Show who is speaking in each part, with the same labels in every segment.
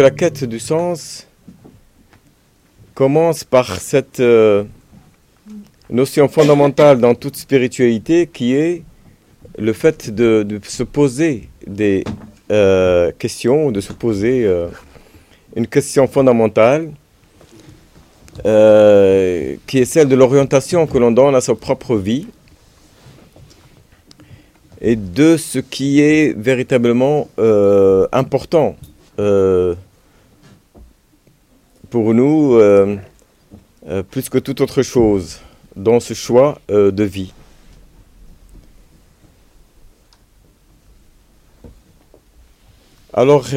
Speaker 1: La quête du sens commence par cette euh, notion fondamentale dans toute spiritualité qui est le fait de, se poser des euh, questions, de se poser euh, une question fondamentale qui est celle de l'orientation que l'on donne à sa propre vie et de ce qui est véritablement important pour nous euh, euh, plus que toute autre chose dans ce choix euh, de vie. Alors,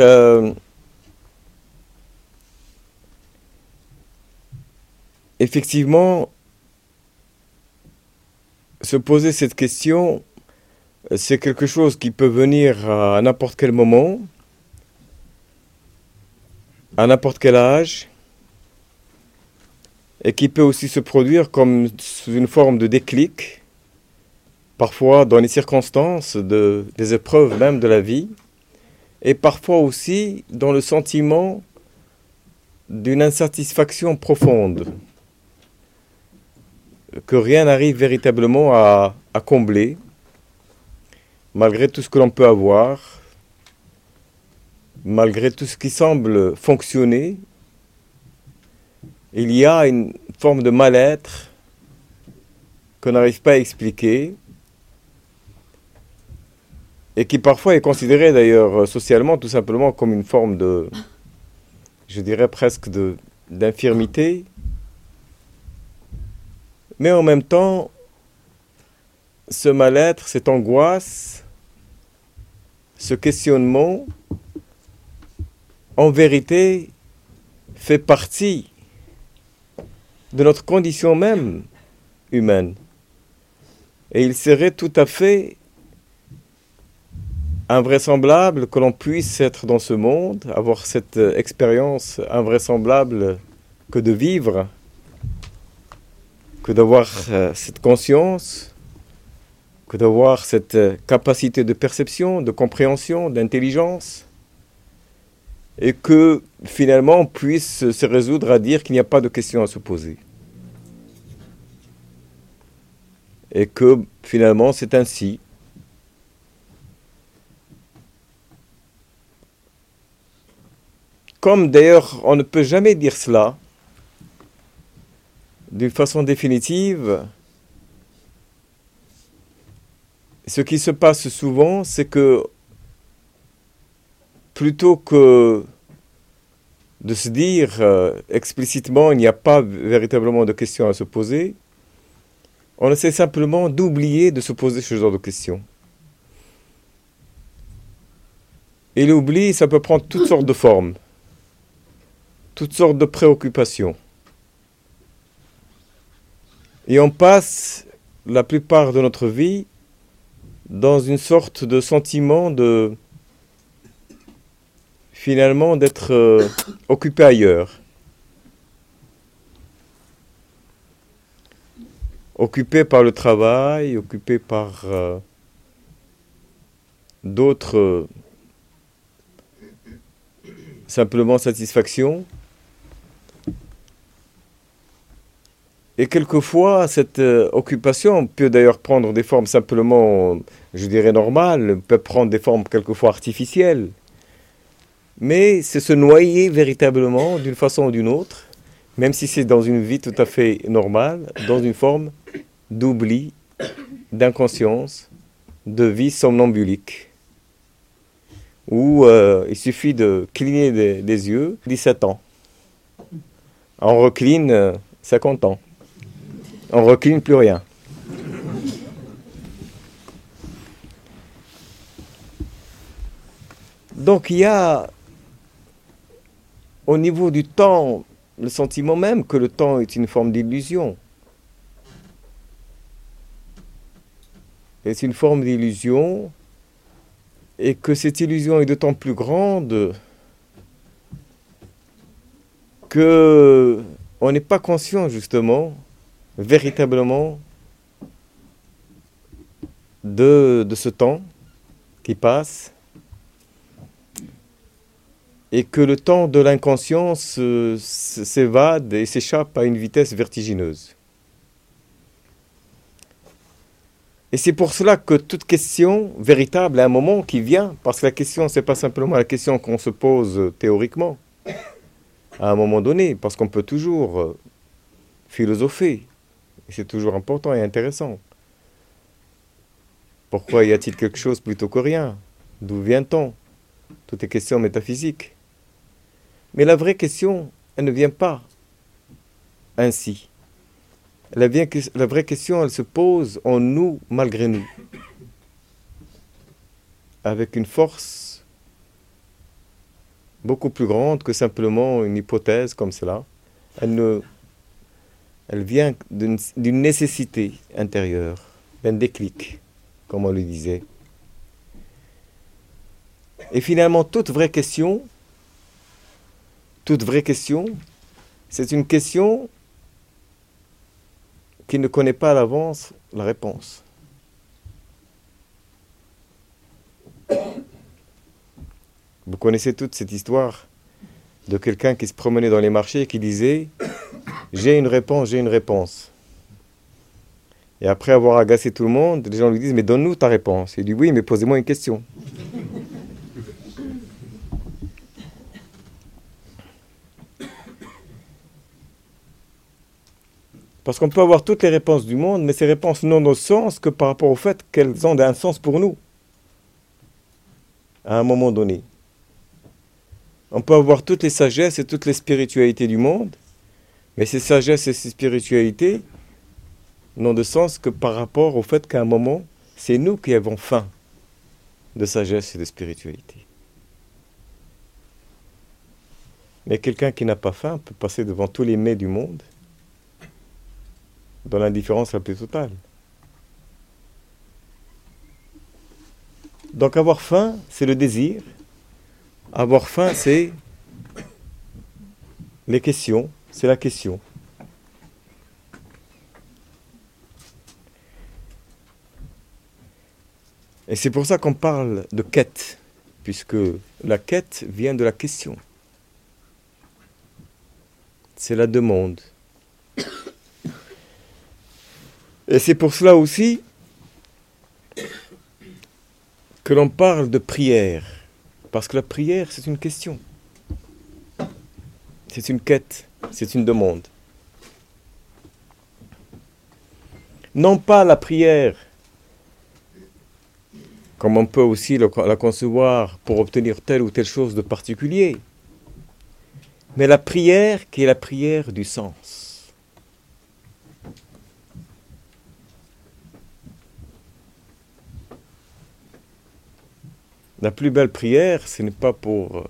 Speaker 1: effectivement, se poser cette question, c'est quelque chose qui peut venir à n'importe quel moment, à n'importe quel âge, et qui peut aussi se produire comme sous une forme de déclic, parfois dans les circonstances de, des épreuves même de la vie, et parfois aussi dans le sentiment d'une insatisfaction profonde, que rien n'arrive véritablement à combler, malgré tout ce que l'on peut avoir, malgré tout ce qui semble fonctionner, il y a une forme de mal-être qu'on n'arrive pas à expliquer et qui parfois est considérée d'ailleurs socialement tout simplement comme une forme de, je dirais presque de d'infirmité. Mais en même temps, ce mal-être, cette angoisse, ce questionnement, en vérité, fait partie de notre condition même humaine. Et il serait tout à fait invraisemblable que l'on puisse être dans ce monde, avoir cette euh, expérience invraisemblable que de vivre, que d'avoir euh, cette conscience, que d'avoir cette euh, capacité de perception, de compréhension, d'intelligence, et que finalement on puisse se résoudre à dire qu'il n'y a pas de question à se poser. Et que finalement c'est ainsi. Comme d'ailleurs on ne peut jamais dire cela d'une façon définitive, ce qui se passe souvent, c'est que plutôt que de se dire euh, explicitement il n'y a pas véritablement de questions à se poser, on essaie simplement d'oublier de se poser ce genre de questions. Et l'oubli, ça peut prendre toutes sortes de formes, toutes sortes de préoccupations. Et on passe la plupart de notre vie dans une sorte de sentiment de finalement d'être euh, occupé ailleurs. Occupé par le travail, occupé par euh, d'autres euh, simplement satisfactions. Et quelquefois, cette occupation peut d'ailleurs prendre des formes simplement, je dirais, normales, peut prendre des formes quelquefois artificielles. Mais c'est se noyer véritablement d'une façon ou d'une autre, même si c'est dans une vie tout à fait normale, dans une forme d'oubli, d'inconscience, de vie somnambulique. Où euh, il suffit de cligner des, des yeux, 17 ans. On recline euh, 50 ans. On recline plus rien. Donc il y a au niveau du temps le sentiment même que le temps est une forme d'illusion. Et c'est une forme d'illusion et que cette illusion est d'autant plus grande que on n'est pas conscient justement véritablement de ce temps qui passe et que le temps de l'inconscience euh, s'évade et s'échappe à une vitesse vertigineuse. Et c'est pour cela que toute question véritable a un moment qui vient, parce que la question, ce n'est pas simplement la question qu'on se pose théoriquement, à un moment donné, parce qu'on peut toujours euh, philosopher, c'est toujours important et intéressant. Pourquoi y a-t-il quelque chose plutôt que rien? D'où vient-on? Toutes les questions métaphysiques. Mais la vraie question, elle ne vient pas ainsi. La, vraie question, elle se pose en nous, malgré nous, avec une force beaucoup plus grande que simplement une hypothèse comme cela. Elle, elle vient d'une nécessité intérieure, d'un déclic, comme on le disait. Et finalement, toute vraie question, vraie question, c'est une question qui ne connaît pas à l'avance la réponse. Vous connaissez toute cette histoire de quelqu'un qui se promenait dans les marchés qui disait J'ai une réponse, j'ai une réponse. Et après avoir agacé tout le monde, les gens lui disent Mais donne-nous ta réponse. Il dit Oui, mais posez-moi une question. Parce qu'on peut avoir toutes les réponses du monde, mais ces réponses n'ont de sens que par rapport au fait qu'elles ont un sens pour nous. À un moment donné. On peut avoir toutes les sagesses et toutes les spiritualités du monde, mais ces sagesses et ces spiritualités n'ont de sens que par rapport au fait qu'à un moment, c'est nous qui avons faim de sagesse et de spiritualité. Mais quelqu'un qui n'a pas faim peut passer devant tous les mets du monde dans l'indifférence la plus totale. Donc avoir faim, c'est le désir. Avoir faim, c'est les questions, c'est la question. Et c'est pour ça qu'on parle de quête, puisque la quête vient de la question. C'est la demande. Et c'est pour cela aussi que l'on parle de prière. Parce que la prière, c'est une question. C'est une quête. C'est une demande. Non pas la prière, comme on peut aussi la concevoir pour obtenir telle ou telle chose de particulier, mais la prière qui est la prière du sens. La plus belle prière, ce n'est pas pour, euh,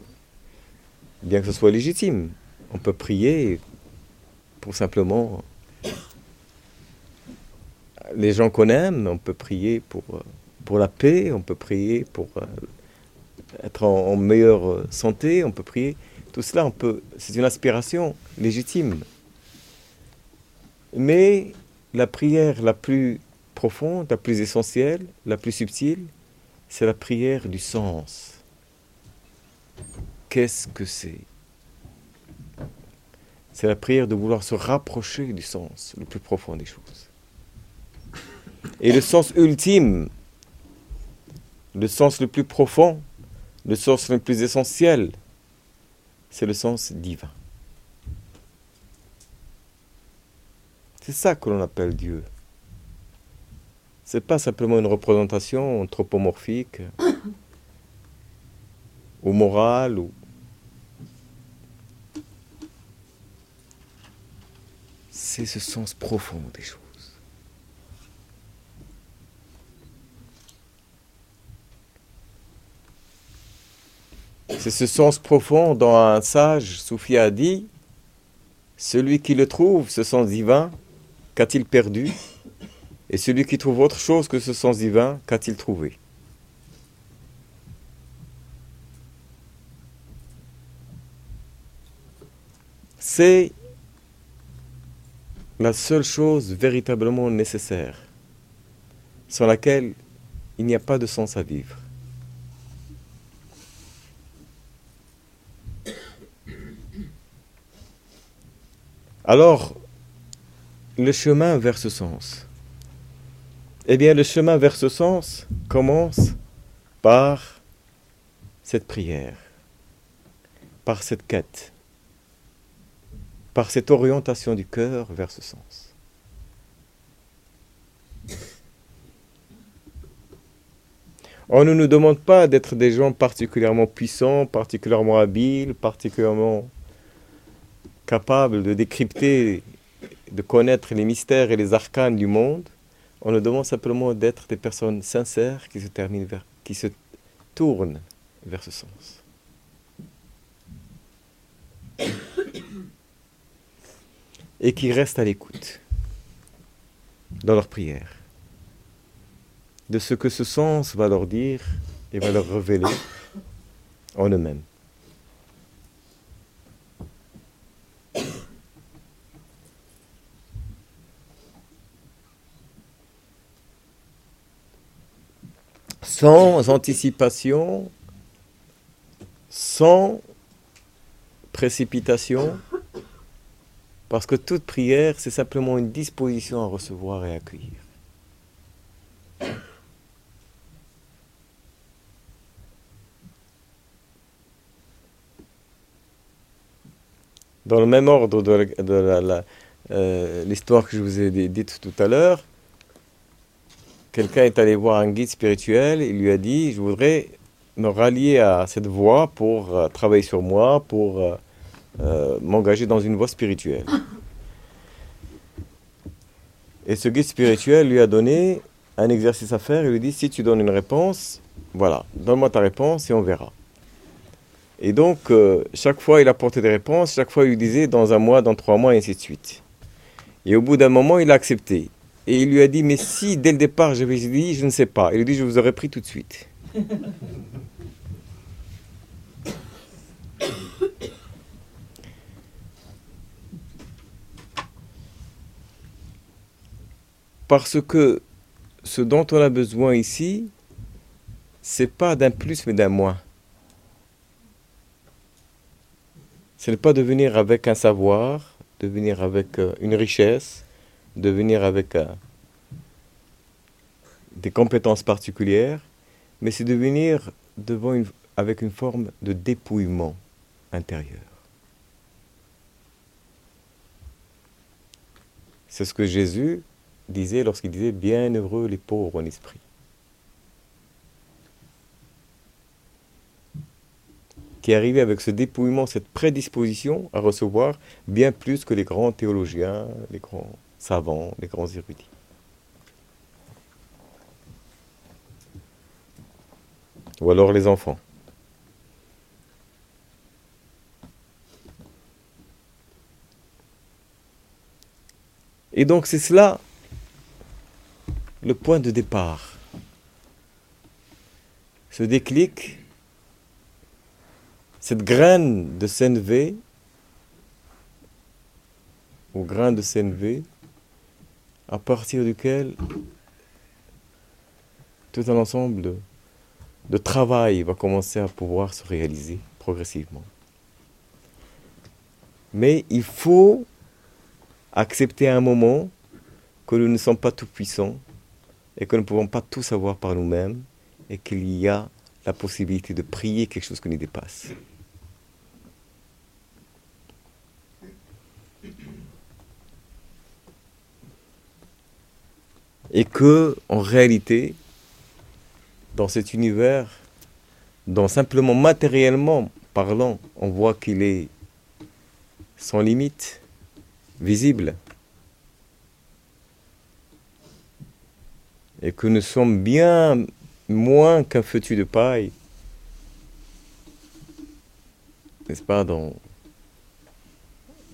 Speaker 1: bien que ce soit légitime, on peut prier pour simplement les gens qu'on aime, on peut prier pour, euh, la paix, on peut prier pour euh, être en, meilleure santé, on peut prier. Tout cela, on peut, c'est une aspiration légitime. Mais la prière la plus profonde, la plus essentielle, la plus subtile, c'est la prière du sens. Qu'est-ce que c'est? C'est la prière de vouloir se rapprocher du sens le plus profond des choses. Et le sens ultime, le sens le plus profond, le sens le plus essentiel, c'est le sens divin. C'est ça que l'on appelle Dieu. C'est pas simplement une représentation anthropomorphique ou morale ou c'est ce sens profond des choses. C'est ce sens profond dont un sage Soufi a dit Celui qui le trouve, ce sens divin, qu'a-t-il perdu? et celui qui trouve autre chose que ce sens divin, qu'a-t-il trouvé C'est la seule chose véritablement nécessaire, sans laquelle il n'y a pas de sens à vivre. Alors, le chemin vers ce sens, eh bien, le chemin vers ce sens commence par cette prière, par cette quête, par cette orientation du cœur vers ce sens. On ne nous demande pas d'être des gens particulièrement puissants, particulièrement habiles, particulièrement capables de décrypter, de connaître les mystères et les arcanes du monde. On nous demande simplement d'être des personnes sincères qui se, qui se tournent vers ce sens. Et qui restent à l'écoute dans leur prière de ce que ce sens va leur dire et va leur révéler en eux-mêmes. Sans anticipation, sans précipitation, parce que toute prière, c'est simplement une disposition à recevoir et accueillir. Dans le même ordre de euh, l'histoire que je vous ai dite tout à l'heure, quelqu'un est allé voir un guide spirituel, il lui a dit, je voudrais me rallier à cette voie pour euh, travailler sur moi, pour euh, m'engager dans une voie spirituelle. Et ce guide spirituel lui a donné un exercice à faire, il lui dit, si tu donnes une réponse, voilà, donne-moi ta réponse et on verra. Et donc, euh, chaque fois, il apportait des réponses, chaque fois, il lui disait dans un mois, dans trois mois, et ainsi de suite. Et au bout d'un moment, il a accepté. Et il lui a dit, mais si dès le départ j'avais dit, je ne sais pas. Il lui dit, je vous aurais pris tout de suite. Parce que ce dont on a besoin ici, c'est pas d'un plus mais d'un moins. Ce n'est pas de venir avec un savoir, de venir avec euh, une richesse, de venir avec euh, des compétences particulières, mais c'est de venir devant avec une forme de dépouillement intérieur. C'est ce que Jésus disait lorsqu'il disait Bienheureux les pauvres en esprit. qui est arrivé avec ce dépouillement, cette prédisposition à recevoir bien plus que les grands théologiens, les grands savants, les grands érudits. Ou alors les enfants. Et donc c'est cela le point de départ. Ce déclic cette graine de CNV, ou grain de CNV, à partir duquel tout un ensemble de, travail va commencer à pouvoir se réaliser progressivement. Mais il faut accepter à un moment que nous ne sommes pas tout puissants et que nous ne pouvons pas tout savoir par nous-mêmes et qu'il y a la possibilité de prier quelque chose qui nous dépasse. Et que, en réalité, dans cet univers, dont simplement matériellement parlant, on voit qu'il est sans limite, visible, et que nous sommes bien moins qu'un feutu de paille, n'est-ce pas, dans,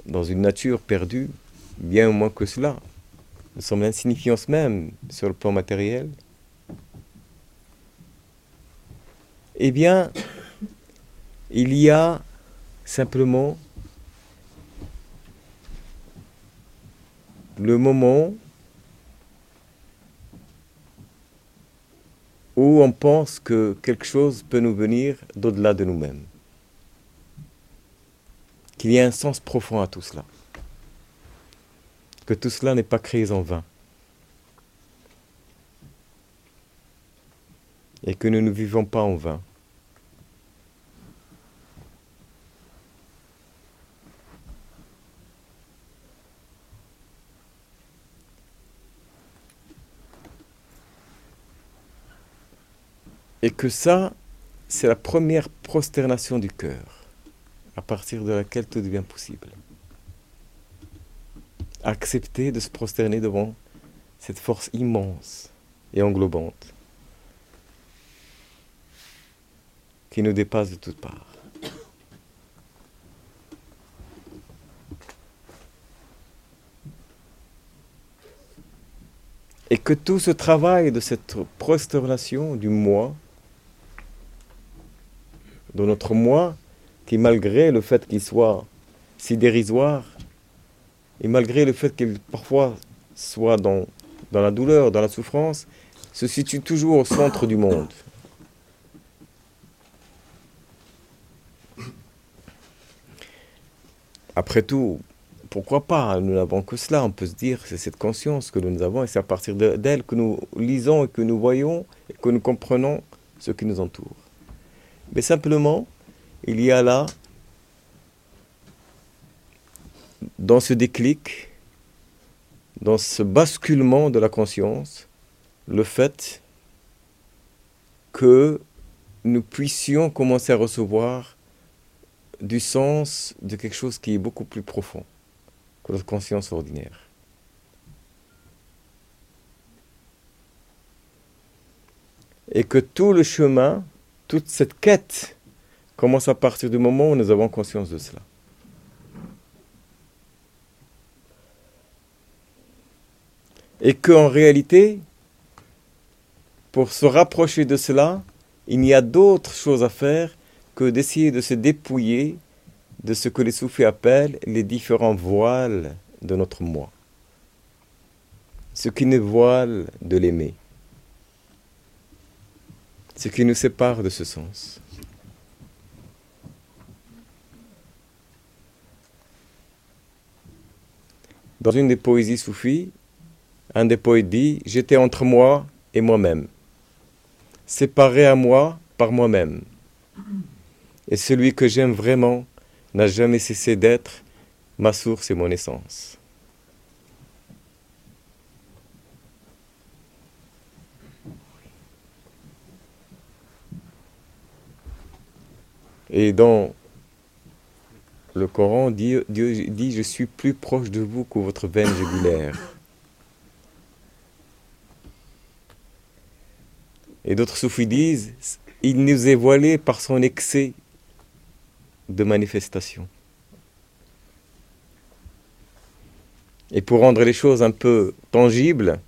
Speaker 1: dans une nature perdue, bien moins que cela. Nous sommes l'insignifiance même sur le plan matériel. Eh bien, il y a simplement le moment où on pense que quelque chose peut nous venir d'au-delà de nous-mêmes qu'il y a un sens profond à tout cela. Que tout cela n'est pas créé en vain. Et que nous ne vivons pas en vain. Et que ça, c'est la première prosternation du cœur, à partir de laquelle tout devient possible. Accepter de se prosterner devant cette force immense et englobante qui nous dépasse de toutes parts. Et que tout ce travail de cette prosternation du moi de notre moi, qui malgré le fait qu'il soit si dérisoire, et malgré le fait qu'il parfois soit dans, dans la douleur, dans la souffrance, se situe toujours au centre du monde. Après tout, pourquoi pas? Nous n'avons que cela. On peut se dire c'est cette conscience que nous avons et c'est à partir d'elle que nous lisons et que nous voyons et que nous comprenons ce qui nous entoure. Mais simplement, il y a là, dans ce déclic, dans ce basculement de la conscience, le fait que nous puissions commencer à recevoir du sens de quelque chose qui est beaucoup plus profond que notre conscience ordinaire. Et que tout le chemin toute cette quête commence à partir du moment où nous avons conscience de cela. Et qu'en réalité, pour se rapprocher de cela, il n'y a d'autres choses à faire que d'essayer de se dépouiller de ce que les soufis appellent les différents voiles de notre moi. Ce qui ne voile de l'aimer ce qui nous sépare de ce sens. Dans une des poésies soufis, un des poètes dit J'étais entre moi et moi-même, séparé à moi par moi-même. Et celui que j'aime vraiment n'a jamais cessé d'être ma source et mon essence. Et dans le Coran, Dieu, dit Je suis plus proche de vous que votre veine jugulaire. Et d'autres soufis disent Il nous est voilé par son excès de manifestation. Et pour rendre les choses un peu tangibles,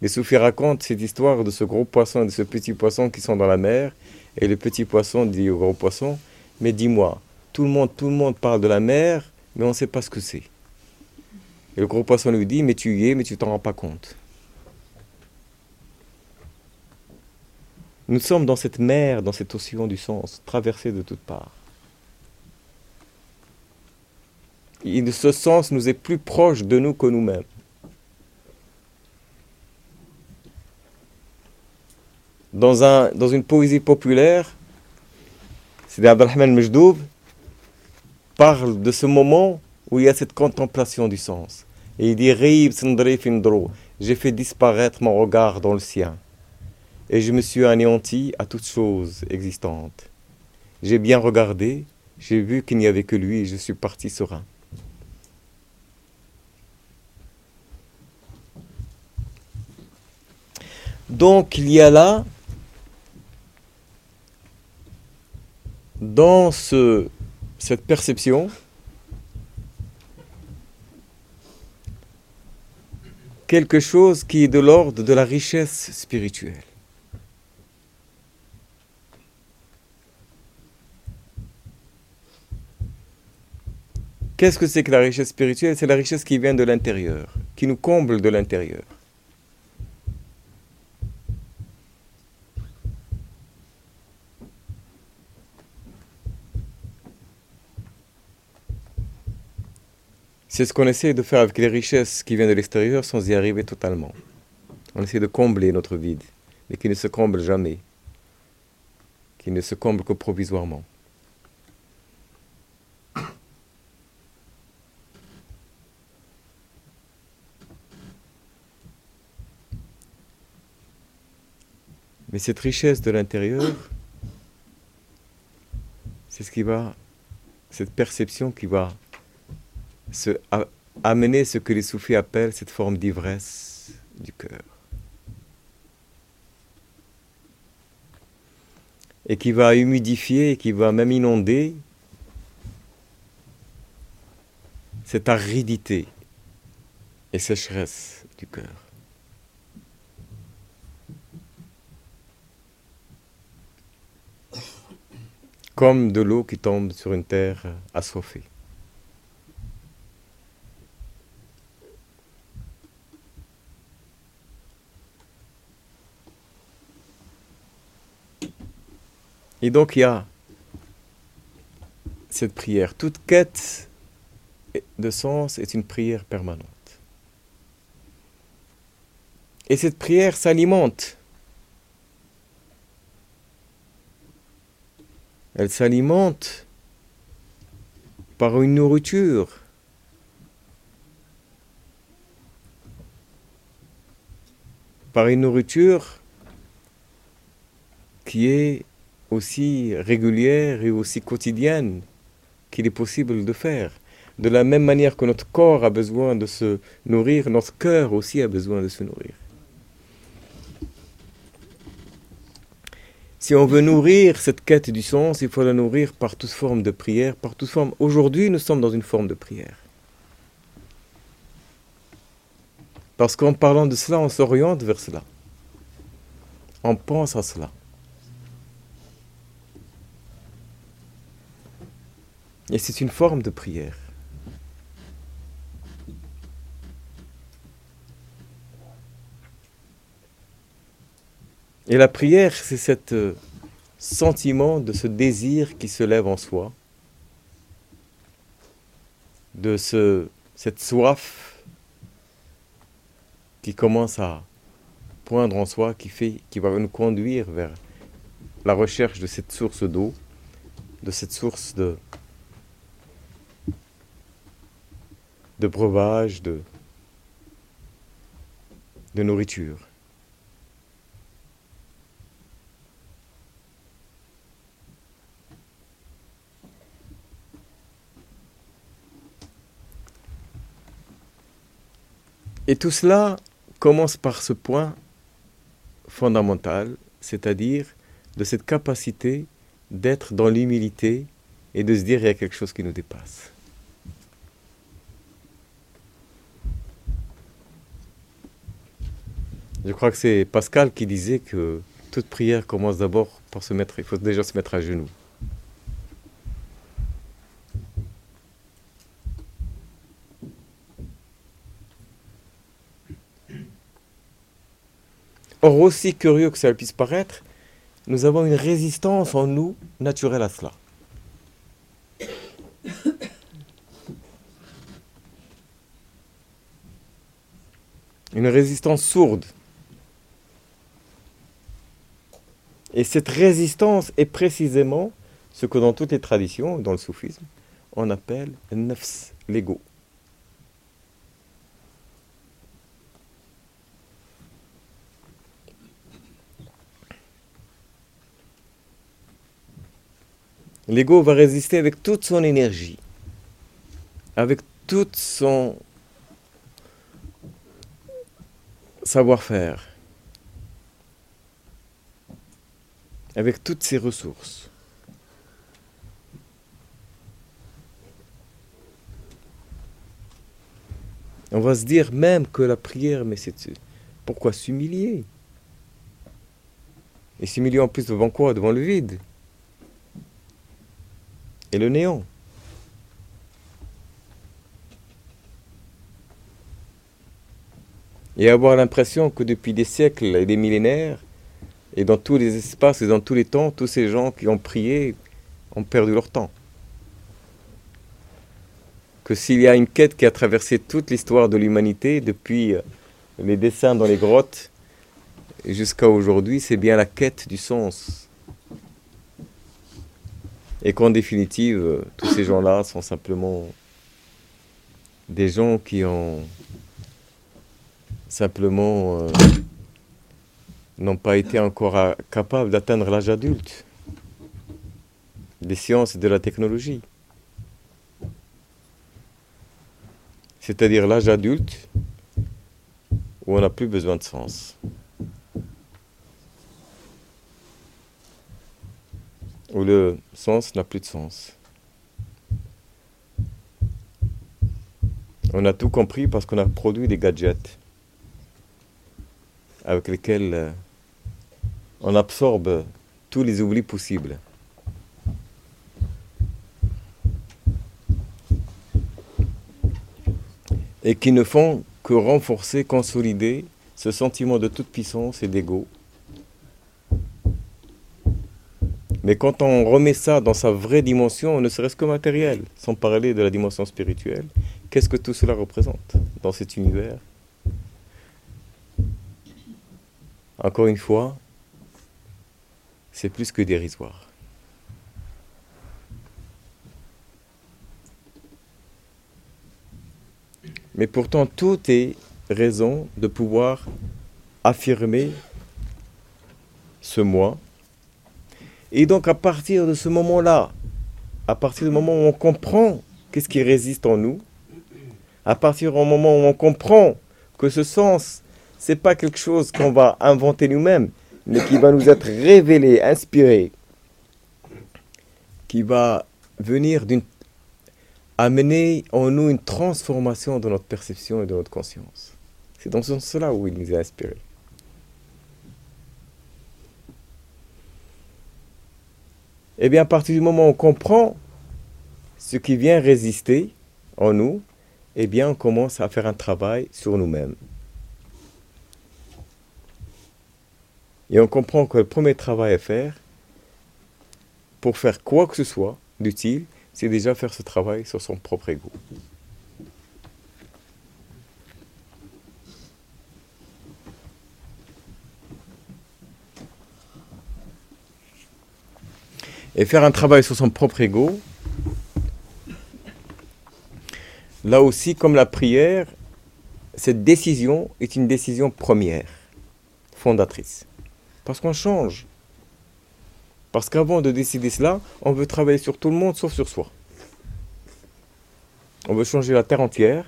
Speaker 1: les soufis racontent cette histoire de ce gros poisson et de ce petit poisson qui sont dans la mer. Et le petit poisson dit au gros poisson mais dis-moi, tout le monde, tout le monde parle de la mer, mais on ne sait pas ce que c'est. Et le gros poisson lui dit, mais tu y es, mais tu t'en rends pas compte. Nous sommes dans cette mer, dans cet océan du sens, traversé de toutes parts. Et ce sens nous est plus proche de nous que nous-mêmes. Dans, un, dans une poésie populaire, Sidi Abdelrahman Mejdoub parle de ce moment où il y a cette contemplation du sens. Et il dit J'ai fait disparaître mon regard dans le sien. Et je me suis anéanti à toutes choses existantes. J'ai bien regardé, j'ai vu qu'il n'y avait que lui et je suis parti serein. Donc il y a là dans ce, cette perception, quelque chose qui est de l'ordre de la richesse spirituelle. Qu'est-ce que c'est que la richesse spirituelle? C'est la richesse qui vient de l'intérieur, qui nous comble de l'intérieur. C'est ce qu'on essaie de faire avec les richesses qui viennent de l'extérieur sans y arriver totalement. On essaie de combler notre vide, mais qui ne se comble jamais, qui ne se comble que provisoirement. Mais cette richesse de l'intérieur, c'est ce qui va, cette perception qui va amener ce que les soufis appellent cette forme d'ivresse du cœur. Et qui va humidifier, qui va même inonder cette aridité et sécheresse du cœur. Comme de l'eau qui tombe sur une terre assoiffée. Et donc il y a cette prière. Toute quête de sens est une prière permanente. Et cette prière s'alimente. Elle s'alimente par une nourriture. Par une nourriture qui est aussi régulière et aussi quotidienne qu'il est possible de faire. De la même manière que notre corps a besoin de se nourrir, notre cœur aussi a besoin de se nourrir. Si on veut nourrir cette quête du sens, il faut la nourrir par toute forme de prière, par. Aujourd'hui, nous sommes dans une forme de prière. Parce qu'en parlant de cela, on s'oriente vers cela. On pense à cela. Et c'est une forme de prière. Et la prière, c'est ce euh, sentiment de ce désir qui se lève en soi, de ce, cette soif qui commence à poindre en soi, qui, fait, qui va nous conduire vers la recherche de cette source d'eau, de cette source de, breuvage, de nourriture. Et tout cela commence par ce point fondamental, c'est-à-dire de cette capacité d'être dans l'humilité et de se dire il y a quelque chose qui nous dépasse. Je crois que c'est Pascal qui disait que toute prière commence d'abord par se mettre, il faut déjà se mettre à genoux. Or, aussi curieux que ça puisse paraître, nous avons une résistance en nous naturelle à cela. Une résistance sourde. Et cette résistance est précisément ce que dans toutes les traditions, dans le soufisme, on appelle nefs, l'ego. L'ego va résister avec toute son énergie, avec tout son savoir-faire. avec toutes ses ressources. On va se dire même que la prière, mais c'est pourquoi s'humilier? Et s'humilier en plus devant quoi? Devant le vide? Et le néant. Et avoir l'impression que depuis des siècles et des millénaires, et dans tous les espaces et dans tous les temps, tous ces gens qui ont prié ont perdu leur temps. que s'il y a une quête qui a traversé toute l'histoire de l'humanité, depuis euh, les dessins dans les grottes jusqu'à aujourd'hui, c'est bien la quête du sens. Et qu'en définitive, euh, tous ces gens-là sont simplement des gens qui ont simplement euh, n'ont pas été encore capables d'atteindre l'âge adulte des sciences et de la technologie. C'est-à-dire l'âge adulte où on n'a plus besoin de sens. Où le sens n'a plus de sens. On a tout compris parce qu'on a produit des gadgets avec lesquels euh, on absorbe tous les oublis possibles. Et qui ne font que renforcer, consolider ce sentiment de toute puissance et d'ego. Mais quand on remet ça dans sa vraie dimension, ne serait-ce que matérielle, sans parler de la dimension spirituelle, qu'est-ce que tout cela représente dans cet univers? Encore une fois, c'est plus que dérisoire. Mais pourtant, tout est raison de pouvoir affirmer ce moi. Et donc, à partir de ce moment-là, à partir du moment où on comprend qu'est-ce qui résiste en nous, à partir du moment où on comprend que ce sens, c'est pas quelque chose qu'on va inventer nous-mêmes, mais qui va nous être révélé, inspiré, qui va venir d'une amener en nous une transformation de notre perception et de notre conscience. C'est dans ce sens-là où il nous a inspirés. Eh bien, à partir du moment où on comprend ce qui vient résister en nous, eh bien, on commence à faire un travail sur nous-mêmes. Et on comprend que le premier travail à faire, pour faire quoi que ce soit d'utile, c'est déjà faire ce travail sur son propre ego. Et faire un travail sur son propre ego, là aussi, comme la prière, cette décision est une décision première, fondatrice. Parce qu'on change. Parce qu'avant de décider cela, on veut travailler sur tout le monde sauf sur soi. On veut changer la terre entière.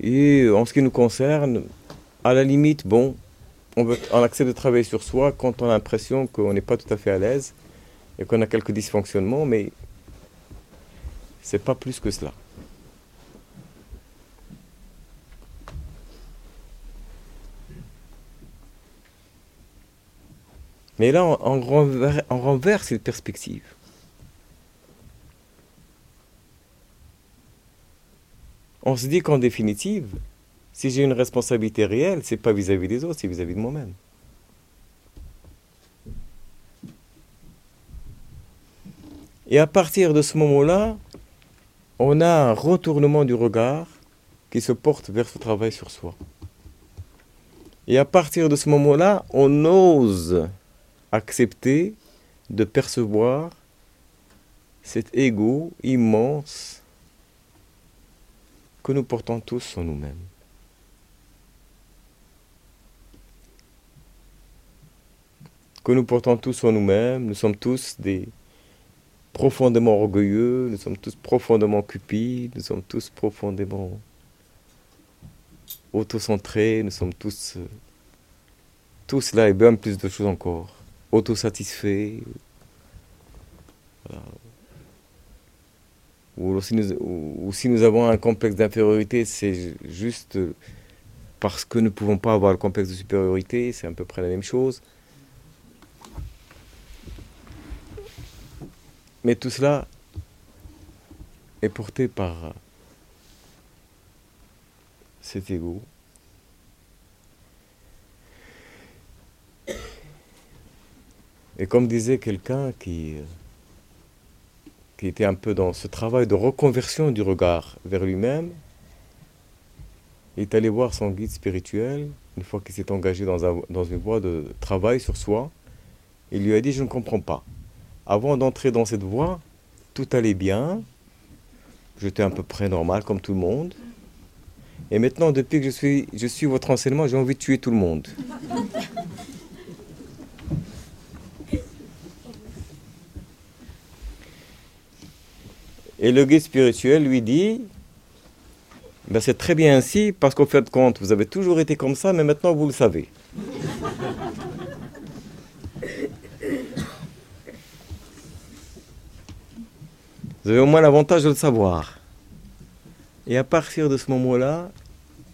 Speaker 1: Et en ce qui nous concerne, à la limite, bon, on, veut, on accepte de travailler sur soi quand on a l'impression qu'on n'est pas tout à fait à l'aise et qu'on a quelques dysfonctionnements, mais c'est pas plus que cela. Mais là, on, renverse, cette perspective. On se dit qu'en définitive, si j'ai une responsabilité réelle, c'est pas vis-à-vis des autres, c'est vis-à-vis de moi-même. Et à partir de ce moment-là, on a un retournement du regard qui se porte vers ce travail sur soi. Et à partir de ce moment-là, on ose accepter de percevoir cet ego immense que nous portons tous en nous-mêmes. Que nous portons tous en nous-mêmes, nous sommes tous des profondément orgueilleux, nous sommes tous profondément cupides, nous sommes tous profondément autocentrés, nous sommes tous euh, tout cela et bien plus de choses encore. Autosatisfait. Ou, si nous, ou, si nous avons un complexe d'infériorité, c'est juste parce que nous ne pouvons pas avoir le complexe de supériorité, c'est à peu près la même chose. Mais tout cela est porté par cet ego. Et comme disait quelqu'un qui, était un peu dans ce travail de reconversion du regard vers lui-même, est allé voir son guide spirituel, une fois qu'il s'est engagé dans une voie de travail sur soi. Il lui a dit, je ne comprends pas. Avant d'entrer dans cette voie, tout allait bien, j'étais à peu près normal comme tout le monde. Et maintenant, depuis que je suis, je suis votre enseignement, j'ai envie de tuer tout le monde. Et le guide spirituel lui dit, ben c'est très bien ainsi, parce qu'au fait de compte, vous avez toujours été comme ça, mais maintenant vous le savez. Vous avez au moins l'avantage de le savoir. Et à partir de ce moment-là,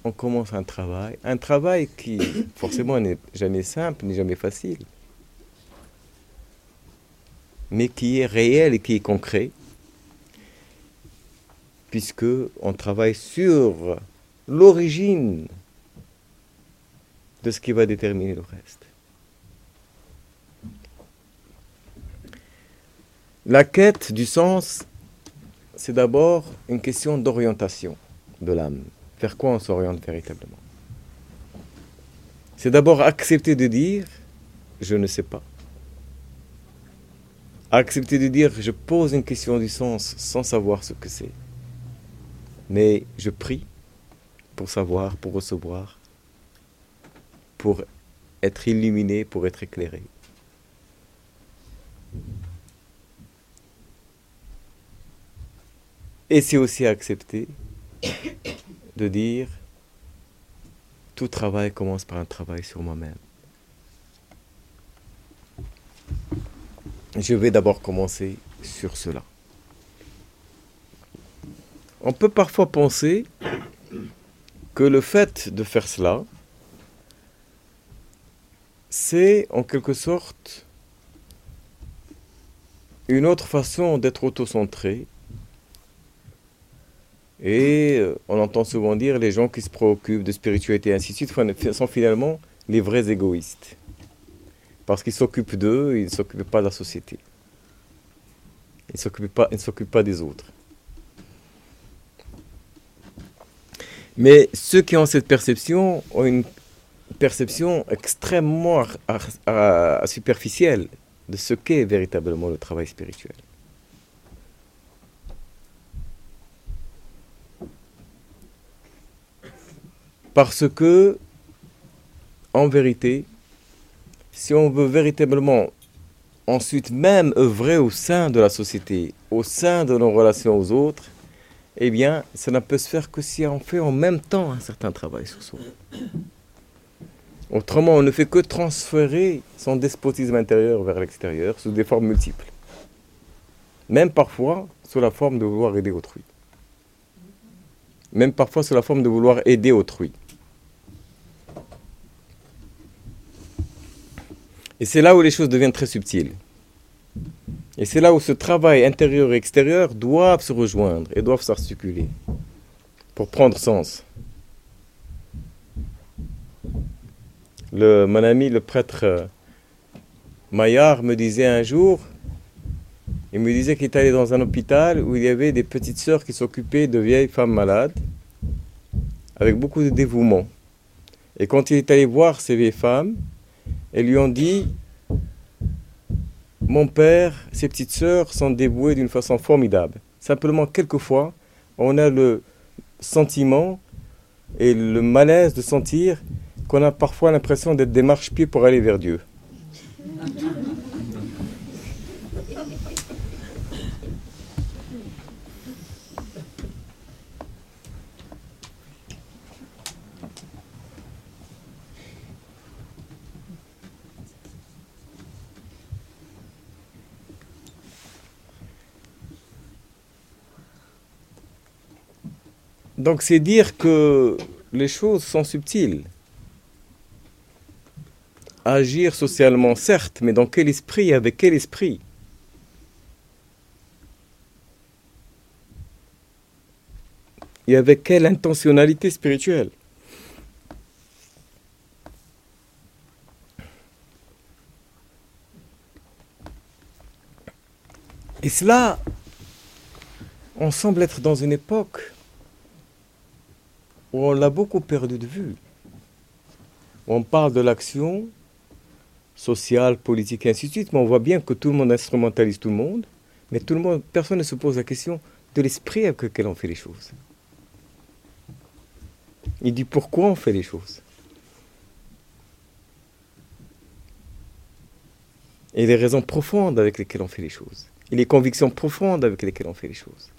Speaker 1: on commence un travail. Un travail qui, forcément, n'est jamais simple, n'est jamais facile. Mais qui est réel et qui est concret. Puisque on travaille sur l'origine de ce qui va déterminer le reste. La quête du sens c'est d'abord une question d'orientation de l'âme. Vers quoi on s'oriente véritablement? C'est d'abord accepter de dire je ne sais pas. Accepter de dire je pose une question du sens sans savoir ce que c'est. Mais je prie pour savoir, pour recevoir, pour être illuminé, pour être éclairé. Et c'est aussi accepter de dire tout travail commence par un travail sur moi-même. Je vais d'abord commencer sur cela. On peut parfois penser que le fait de faire cela, c'est en quelque sorte une autre façon d'être auto-centré et euh, on entend souvent dire les gens qui se préoccupent de spiritualité et ainsi de suite sont finalement les vrais égoïstes. Parce qu'ils s'occupent d'eux, ils ne s'occupent pas de la société. Ils ne s'occupent pas des autres. Mais ceux qui ont cette perception ont une perception extrêmement superficielle de ce qu'est véritablement le travail spirituel. Parce que, en vérité, si on veut véritablement ensuite même œuvrer au sein de la société, au sein de nos relations aux autres, eh bien, ça ne peut se faire que si on fait en même temps un certain travail sur soi. Autrement, on ne fait que transférer son despotisme intérieur vers l'extérieur sous des formes multiples. Même parfois sous la forme de vouloir aider autrui. Même parfois sous la forme de vouloir aider autrui. Et c'est là où les choses deviennent très subtiles. Et c'est là où ce travail intérieur et extérieur doivent se rejoindre et doivent s'articuler pour prendre sens. Mon ami, le prêtre euh, Maillard, me disait un jour, il me disait qu'il était allé dans un hôpital où il y avait des petites sœurs qui s'occupaient de vieilles femmes malades, avec beaucoup de dévouement. Et quand il est allé voir ces vieilles femmes, et lui ont dit Mon père, ses petites sœurs sont dévouées d'une façon formidable. Simplement, quelquefois, on a le sentiment et le malaise de sentir qu'on a parfois l'impression d'être des marche-pieds pour aller vers Dieu. Donc c'est dire que les choses sont subtiles. Agir socialement, certes, mais dans quel esprit, avec quel esprit? Et avec quelle intentionnalité spirituelle? Et cela on semble être dans une époque on l'a beaucoup perdu de vue. On parle de l'action sociale, politique et ainsi de suite, mais on voit bien que tout le monde instrumentalise tout le monde, mais personne ne se pose la question de l'esprit avec lequel on fait les choses. Il dit pourquoi on fait les choses? Et les raisons profondes avec lesquelles on fait les choses. Et les convictions profondes avec lesquelles on fait les choses.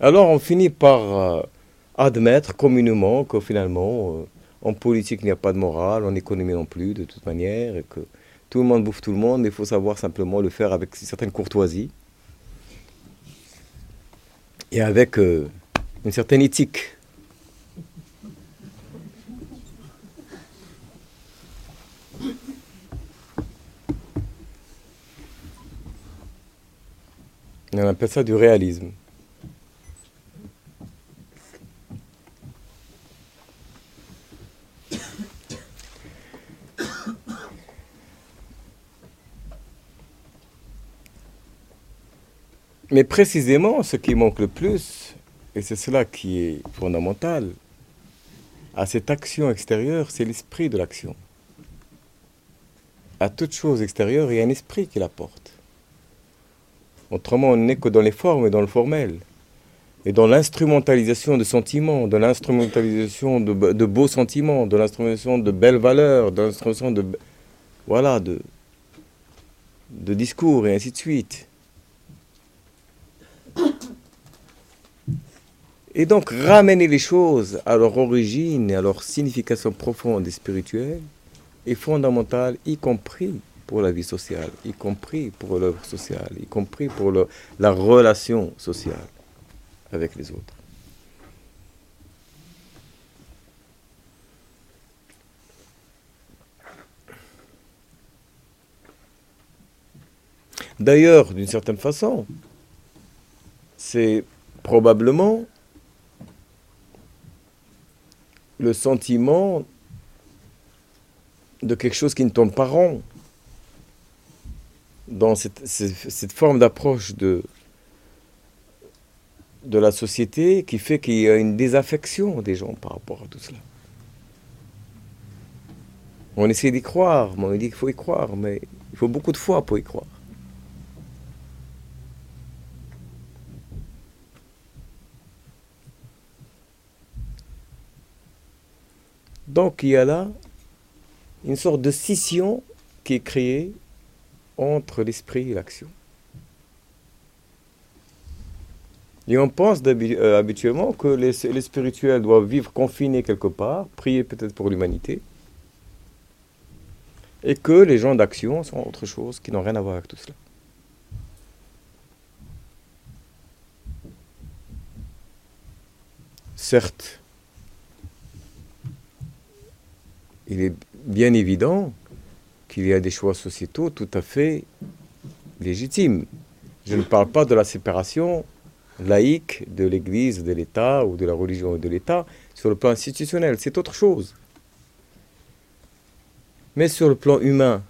Speaker 1: Alors on finit par euh, admettre communément que finalement, euh, en politique, il n'y a pas de morale, en économie non plus, de toute manière, et que tout le monde bouffe tout le monde, il faut savoir simplement le faire avec une certaine courtoisie et avec euh, une certaine éthique. On appelle ça du réalisme. Mais précisément, ce qui manque le plus, et c'est cela qui est fondamental, à cette action extérieure, c'est l'esprit de l'action. À toute chose extérieure, il y a un esprit qui la porte. Autrement, on n'est que dans les formes et dans le formel. Et dans l'instrumentalisation de sentiments, dans l'instrumentalisation de, beaux sentiments, de l'instrumentalisation de belles valeurs, de l'instrumentalisation de, voilà, de, de discours et ainsi de suite. Et donc ramener les choses à leur origine à leur signification profonde et spirituelle est fondamental, y compris pour la vie sociale, y compris pour l'œuvre sociale, y compris pour la relation sociale avec les autres. D'ailleurs, d'une certaine façon, c'est probablement le sentiment de quelque chose qui ne tourne pas rond dans cette, forme d'approche de, de la société qui fait qu'il y a une désaffection des gens par rapport à tout cela. On essaie d'y croire, mais on dit qu'il faut y croire, mais il faut beaucoup de foi pour y croire. Donc il y a là une sorte de scission qui est créée entre l'esprit et l'action. Et on pense euh, habituellement que les, les, spirituels doivent vivre confinés quelque part, prier peut-être pour l'humanité, et que les gens d'action sont autre chose qui n'ont rien à voir avec tout cela. Certes, il est bien évident qu'il y a des choix sociétaux tout à fait légitimes. Je ne parle pas de la séparation laïque de l'Église, de l'État ou de la religion et de l'État sur le plan institutionnel. C'est autre chose. Mais sur le plan humain,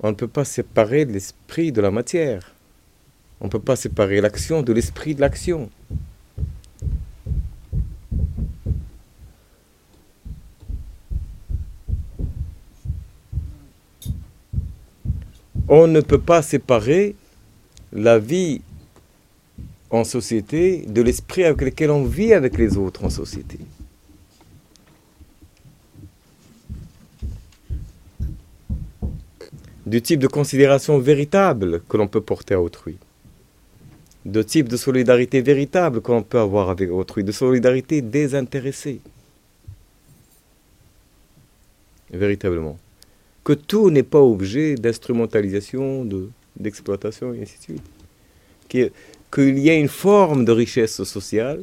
Speaker 1: on ne peut pas séparer l'esprit de la matière. On ne peut pas séparer l'action de l'esprit de l'action. On ne peut pas séparer la vie en société de l'esprit avec lequel on vit avec les autres en société. Du type de considération véritable que l'on peut porter à autrui. De type de solidarité véritable que l'on peut avoir avec autrui. De solidarité désintéressée. Véritablement que tout n'est pas objet d'instrumentalisation, d'exploitation, et ainsi de suite. Qu'il y a une forme de richesse sociale,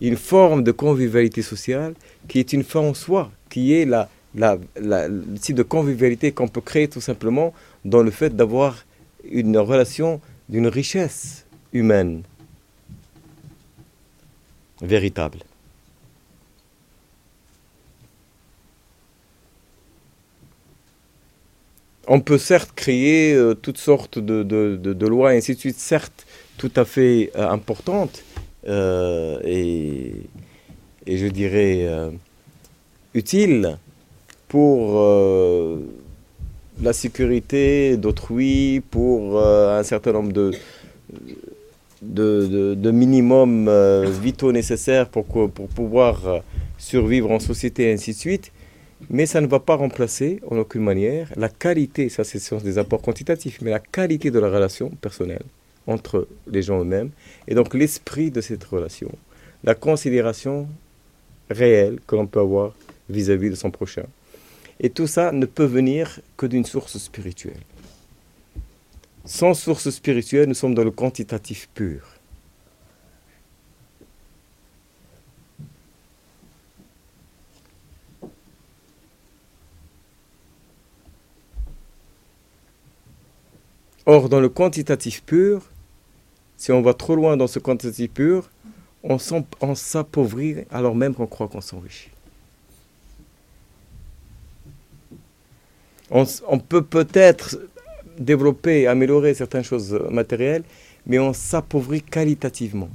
Speaker 1: une forme de convivialité sociale qui est une fin en soi, qui est la, la, le type de convivialité qu'on peut créer tout simplement dans le fait d'avoir une relation d'une richesse humaine véritable. On peut certes créer euh, toutes sortes de, lois et ainsi de suite, certes tout à fait euh, importantes et, je dirais utiles pour la sécurité d'autrui, pour un certain nombre de, minimums vitaux nécessaires pour pouvoir survivre en société et ainsi de suite mais ça ne va pas remplacer en aucune manière la qualité, ça c'est sont des apports quantitatifs, mais la qualité de la relation personnelle entre les gens eux-mêmes, et donc l'esprit de cette relation, la considération réelle que l'on peut avoir vis-à-vis de son prochain. Et tout ça ne peut venir que d'une source spirituelle. Sans source spirituelle, nous sommes dans le quantitatif pur. Or, dans le quantitatif pur, si on va trop loin dans ce quantitatif pur, on s'appauvrit alors même qu'on croit qu'on s'enrichit. On, on, peut peut-être développer, améliorer certaines choses matérielles, mais on s'appauvrit qualitativement.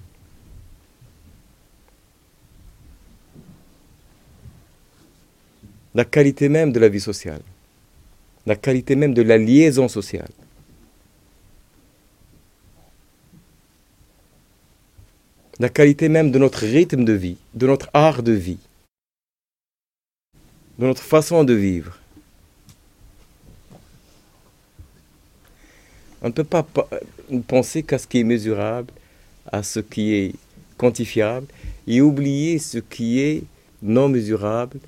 Speaker 1: La qualité même de la vie sociale, la qualité même de la liaison sociale. La qualité même de notre rythme de vie, de notre art de vie, de notre façon de vivre. On ne peut pas penser qu'à ce qui est mesurable, à ce qui est quantifiable, et oublier ce qui est non mesurable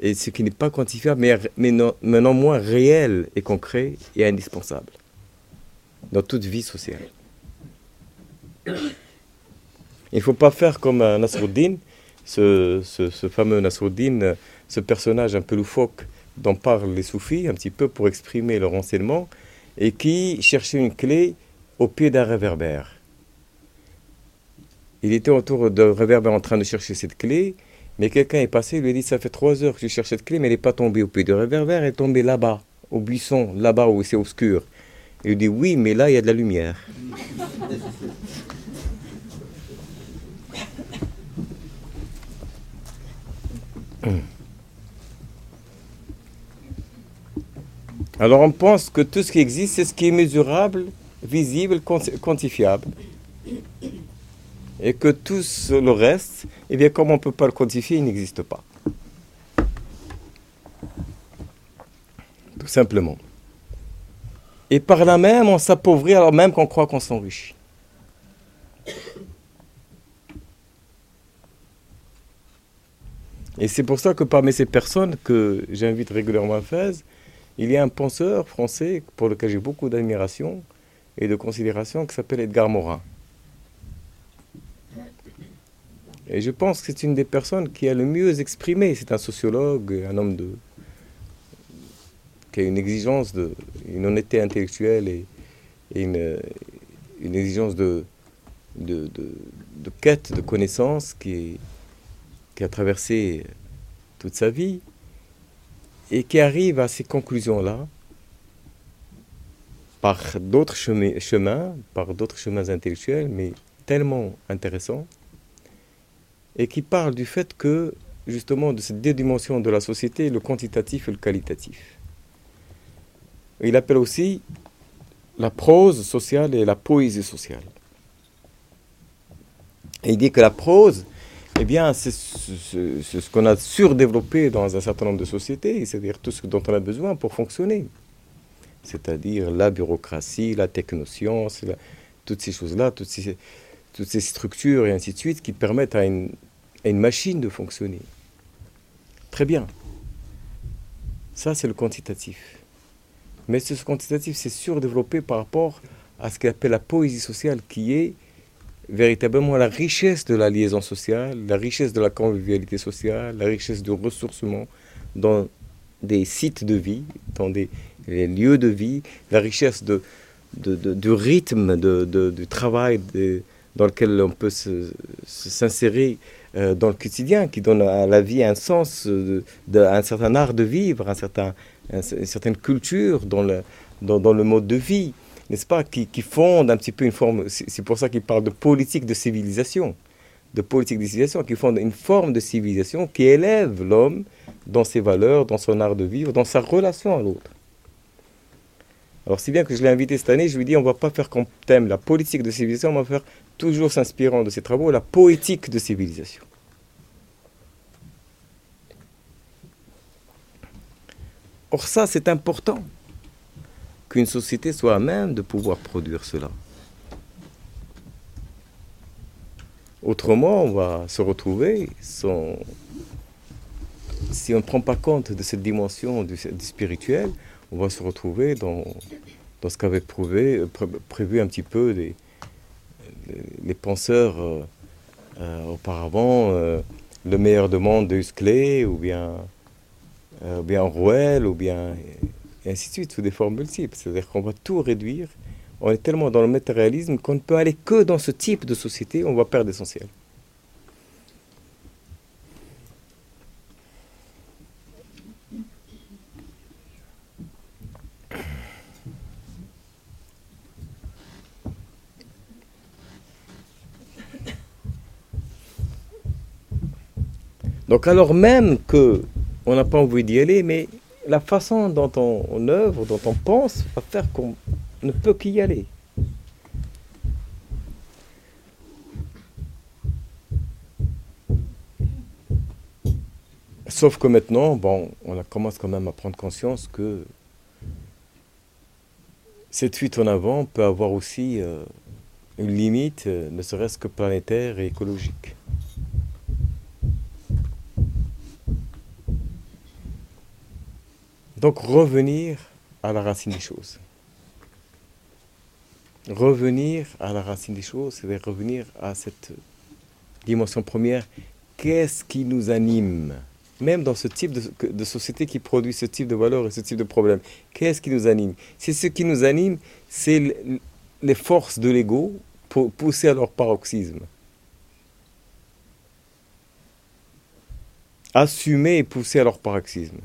Speaker 1: et ce qui n'est pas quantifiable, mais, non moins réel et concret et indispensable dans toute vie sociale. Il ne faut pas faire comme Nasruddin, ce, ce, fameux Nasruddin, ce personnage un peu loufoque dont parlent les soufis, un petit peu pour exprimer leur enseignement, et qui cherchait une clé au pied d'un réverbère. Il était autour d'un réverbère en train de chercher cette clé, mais quelqu'un est passé et lui a dit Ça fait trois heures que je cherche cette clé, mais elle n'est pas tombée au pied du réverbère, elle est tombée là-bas, au buisson, là-bas où c'est obscur. Il dit Oui, mais là, il y a de la lumière. Alors on pense que tout ce qui existe, c'est ce qui est mesurable, visible, quantifiable. Et que tout le reste, eh bien, comme on ne peut pas le quantifier, il n'existe pas. Tout simplement. Et par là même, on s'appauvrit alors même qu'on croit qu'on s'enrichit. Et c'est pour ça que parmi ces personnes que j'invite régulièrement à Fès, il y a un penseur français pour lequel j'ai beaucoup d'admiration et de considération qui s'appelle Edgar Morin. Et je pense que c'est une des personnes qui a le mieux exprimé. C'est un sociologue, un homme de, qui a une exigence, de, une honnêteté intellectuelle et, une, une, exigence de, de, de, quête de connaissances qui, qui a traversé toute sa vie et qui arrive à ces conclusions-là par d'autres chemins, par d'autres chemins intellectuels, mais tellement intéressants, et qui parle du fait que, justement, de cette dédimension de la société, le quantitatif et le qualitatif. Il appelle aussi la prose sociale et la poésie sociale. Et il dit que la prose, eh bien, c'est ce, qu'on a surdéveloppé dans un certain nombre de sociétés, c'est-à-dire tout ce dont on a besoin pour fonctionner. C'est-à-dire la bureaucratie, la technoscience, toutes ces choses-là, toutes ces, structures et ainsi de suite qui permettent à une, une machine de fonctionner. Très bien. Ça, c'est le quantitatif. Mais ce quantitatif, c'est surdéveloppé par rapport à ce qu'on appelle la poésie sociale, qui est véritablement la richesse de la liaison sociale, la richesse de la convivialité sociale, la richesse du ressourcement dans des sites de vie, dans des lieux de vie, la richesse du rythme du travail dans lequel on peut s'insérer euh, dans le quotidien, qui donne à la vie un sens, un certain art de vivre, un certain, une certaine culture dans le, dans, le mode de vie, n'est-ce pas, qui, qui fonde un petit peu une forme, c'est pour ça qu'il parle de politique de civilisation, de politique de civilisation, qui fonde une forme de civilisation qui élève l'homme dans ses valeurs, dans son art de vivre, dans sa relation à l'autre. Alors, si bien que je l'ai invité cette année, je lui ai dit on ne va pas faire comme thème la politique de civilisation, on va faire, toujours s'inspirant de ses travaux, la poétique de civilisation. Or, ça, c'est important qu'une société soit à même de pouvoir produire cela. Autrement, on va se retrouver si on ne prend pas compte de cette dimension du, spirituel, on va se retrouver dans, ce qu'avaient prévu un petit peu les, penseurs euh, euh, auparavant, euh, le meilleur de monde de Huxley, ou bien, bien Rouel, ou bien et ainsi de suite, sous des formes multiples. C'est-à-dire qu'on va tout réduire. On est tellement dans le matérialisme qu'on ne peut aller que dans ce type de société, on va perdre l'essentiel. Donc alors même que on n'a pas envie d'y aller, mais la façon dont on, œuvre, dont on pense, va faire qu'on ne peut qu'y aller. Sauf que maintenant, bon, on commence quand même à prendre conscience que cette fuite en avant peut avoir aussi euh, une limite, euh, ne serait-ce que planétaire et écologique. Donc revenir à la racine des choses. Revenir à la racine des choses, c'est revenir à cette dimension première. Qu'est-ce qui nous anime? Même dans ce type de, société qui produit ce type de valeurs et ce type de problèmes, qu'est-ce qui nous anime? C'est ce qui nous anime, c'est les forces de l'ego pousser à leur paroxysme. Assumer et pousser à leur paroxysme.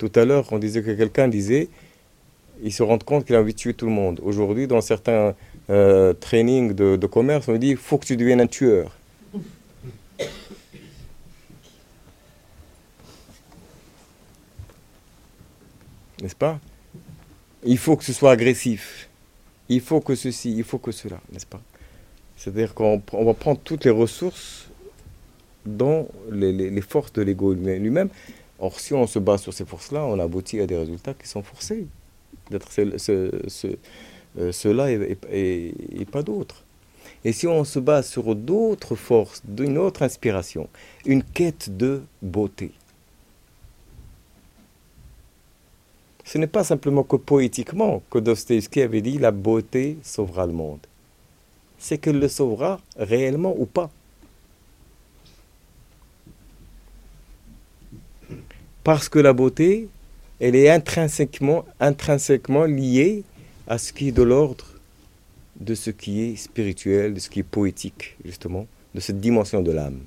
Speaker 1: Tout à l'heure, on disait que quelqu'un disait, il se rend compte qu'il a envie de tuer tout le monde. Aujourd'hui, dans certains euh, trainings de, commerce, on dit, il faut que tu deviennes un tueur. N'est-ce pas? Il faut que ce soit agressif. Il faut que ceci, il faut que cela, n'est-ce pas? C'est-à-dire qu'on va prendre toutes les ressources dans les forces de l'ego lui-même. Or, si on se base sur ces forces-là, on aboutit à des résultats qui sont forcés d'être ce, euh, cela et, pas d'autres. Et si on se base sur d'autres forces, d'une autre inspiration, une quête de beauté, ce n'est pas simplement que poétiquement que Dostoevsky avait dit la beauté sauvera le monde. C'est qu'elle le sauvera réellement ou pas. Parce que la beauté, elle est intrinsèquement, intrinsèquement liée à ce qui est de l'ordre de ce qui est spirituel, de ce qui est poétique, justement, de cette dimension de l'âme.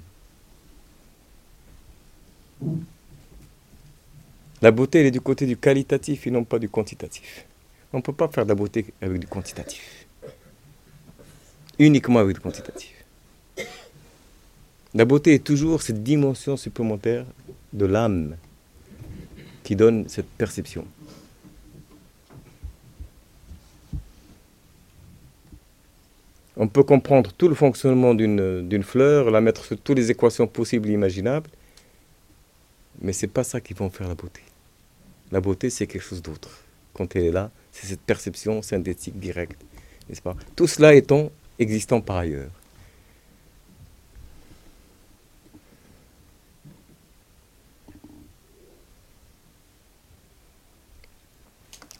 Speaker 1: La beauté, elle est du côté du qualitatif et non pas du quantitatif. On ne peut pas faire de la beauté avec du quantitatif. Uniquement avec du quantitatif. La beauté est toujours cette dimension supplémentaire de l'âme qui donne cette perception. On peut comprendre tout le fonctionnement d'une fleur, la mettre sur toutes les équations possibles et imaginables, mais ce n'est pas ça qui va faire la beauté. La beauté, c'est quelque chose d'autre. Quand elle est là, c'est cette perception synthétique directe, n'est-ce pas? Tout cela étant existant par ailleurs.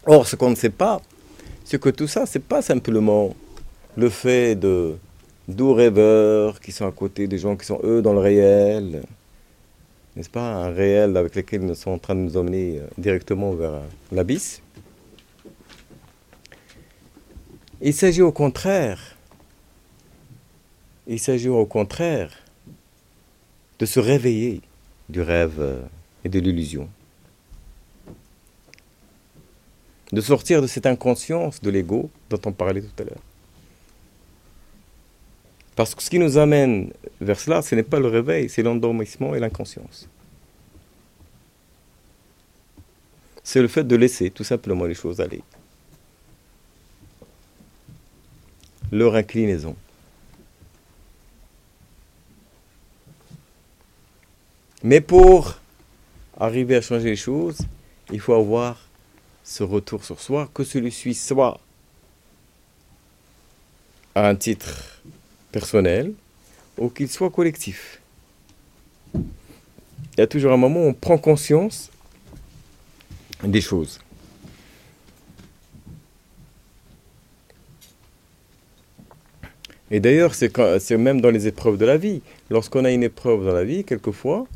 Speaker 1: Or, ce qu'on ne sait pas, c'est que tout ça, c'est pas simplement le fait de doux rêveurs qui sont à côté des gens qui sont eux dans le réel, n'est-ce pas Un réel avec lequel ils sont en train de nous emmener euh, directement vers l'abysse. Il s'agit au contraire Il s'agit au contraire de se réveiller du rêve euh, et de l'illusion. De sortir de cette inconscience de l'ego dont on parlait tout à l'heure. Parce que ce qui nous amène vers cela, ce n'est pas le réveil, c'est l'endormissement et l'inconscience. C'est le fait de laisser tout simplement les choses aller. Leur inclinaison. Mais pour arriver à changer les choses, il faut avoir ce retour sur soi, que celui-ci soit à un titre personnel ou qu'il soit collectif. Il y a toujours un moment où on prend conscience des choses. Et d'ailleurs, c'est même dans les épreuves de la vie. Lorsqu'on a une épreuve dans la vie, quelquefois,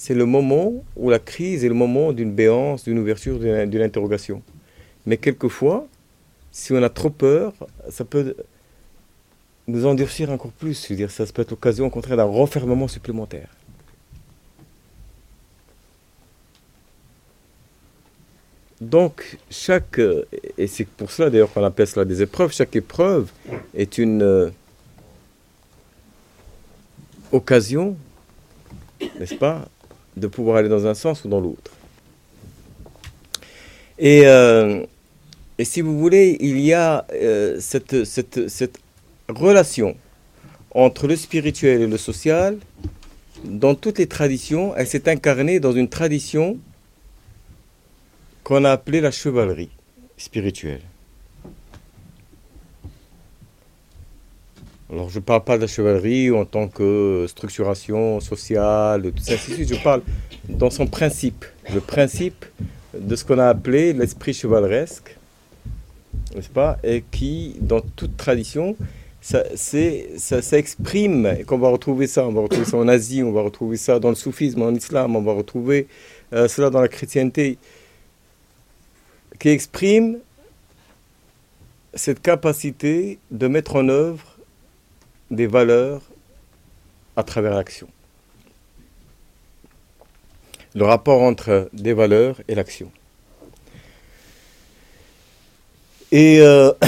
Speaker 1: c'est le moment où la crise est le moment d'une béance, d'une ouverture, d'une interrogation. Mais quelquefois, si on a trop peur, ça peut nous endurcir encore plus. C'est-à-dire, ça peut être l'occasion, au contraire, d'un renfermement supplémentaire. Donc, chaque, et c'est pour cela d'ailleurs qu'on appelle cela des épreuves, chaque épreuve est une euh, occasion, n'est-ce pas, de pouvoir aller dans un sens ou dans l'autre. Et, euh, et, si vous voulez, il y a euh, cette, cette, cette relation entre le spirituel et le social, dans toutes les traditions, elle s'est incarnée dans une tradition qu'on a appelée la chevalerie spirituelle. Alors je ne parle pas de la chevalerie en tant que structuration sociale, tout ça, je parle dans son principe, le principe de ce qu'on a appelé l'esprit chevaleresque, n'est-ce pas, et qui, dans toute tradition, ça, ça, ça exprime, et qu'on va retrouver ça, on va retrouver ça en Asie, on va retrouver ça dans le soufisme, en islam, on va retrouver euh, cela dans la chrétienté, qui exprime cette capacité de mettre en œuvre des valeurs à travers l'action. Le rapport entre des valeurs et l'action. Et euh,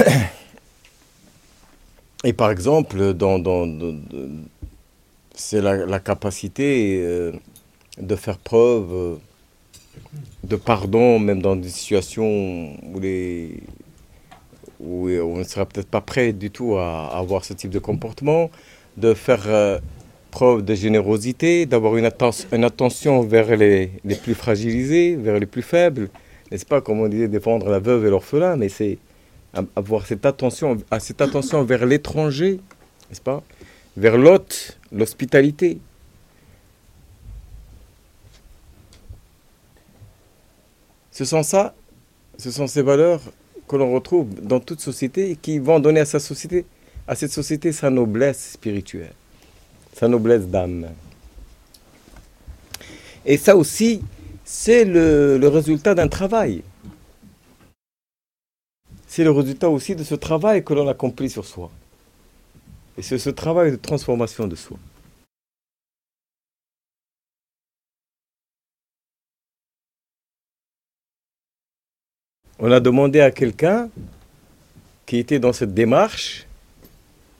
Speaker 1: Et par exemple, dans, dans, c'est la, capacité euh, de faire preuve de pardon, même dans des situations où, les, où on ne serait peut-être pas prêt du tout à, avoir ce type de comportement, de faire euh, preuve de générosité, d'avoir une, une, attention vers les, les, plus fragilisés, vers les plus faibles. N'est-ce pas, comme on disait, défendre la veuve et l'orphelin, mais c'est avoir cette attention, à cette attention vers l'étranger, n'est-ce pas Vers l'hôte, l'hospitalité. Ce sont ça, ce sont ces valeurs que l'on retrouve dans toute société et qui vont donner à sa société, à cette société sa noblesse spirituelle, sa noblesse d'âme. Et ça aussi, c'est le, le résultat d'un travail c'est le résultat aussi de ce travail que l'on accomplit sur soi. Et c'est ce travail de transformation de soi. On a demandé à quelqu'un qui était dans cette démarche,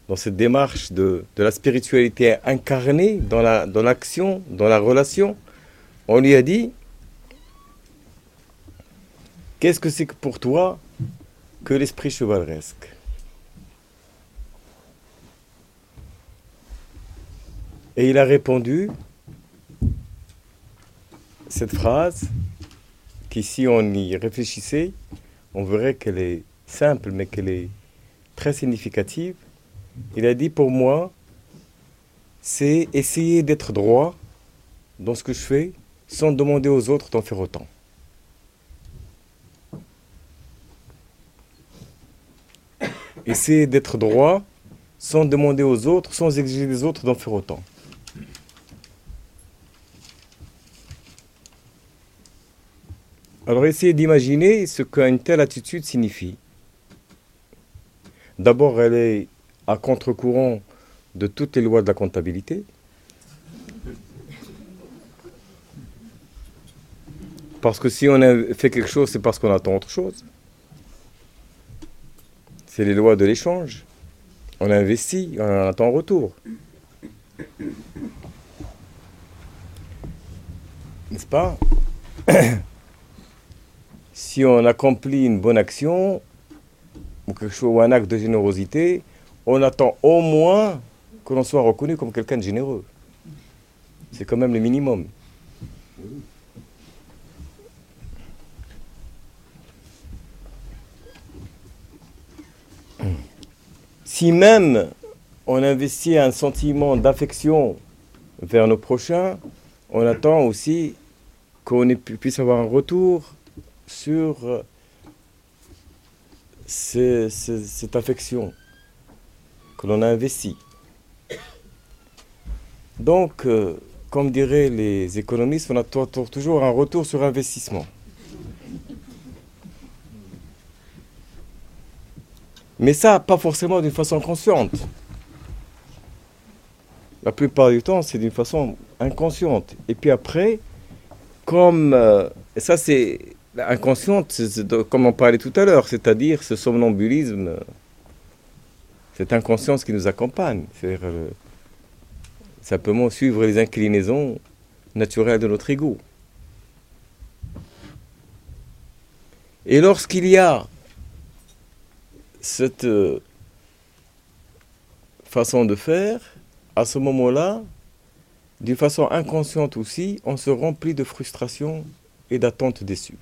Speaker 1: dans cette démarche de, la spiritualité incarnée dans l'action, dans, la relation, on lui a dit, qu'est-ce que c'est pour toi que l'esprit chevaleresque? Et il a répondu cette phrase si on y réfléchissait, on verrait qu'elle est simple, mais qu'elle est très significative. Il a dit pour moi, c'est essayer d'être droit dans ce que je fais sans demander aux autres d'en faire autant. essayer d'être droit sans demander aux autres, sans exiger des autres d'en faire autant. Alors essayez d'imaginer ce qu'une telle attitude signifie. D'abord, elle est à contre-courant de toutes les lois de la comptabilité. Parce que si on fait quelque chose, c'est parce qu'on attend autre chose. C'est les lois de l'échange. On investit, on en attend en retour. N'est-ce pas? Si on accomplit une bonne action, ou un acte de générosité, on attend au moins que l'on soit reconnu comme quelqu'un de généreux. C'est quand même le minimum. Si même on investit un sentiment d'affection vers nos prochains, on attend aussi qu'on puisse avoir un retour sur euh, cette affection que l'on a investie. Donc, euh, comme diraient les économistes, on attend toujours un retour sur investissement. Mais ça, pas forcément d'une façon consciente. La plupart du temps, c'est d'une façon inconsciente. Et puis après, comme... Euh, ça, c'est inconsciente, comme on parlait tout à l'heure, c'est-à-dire ce somnambulisme, cette inconscience qui nous accompagne. C'est-à-dire euh, simplement suivre les inclinaisons naturelles de notre ego. Et lorsqu'il y a cette euh, façon de faire, à ce moment-là, d'une façon inconsciente aussi, on se remplit de frustration et d'attentes déçues.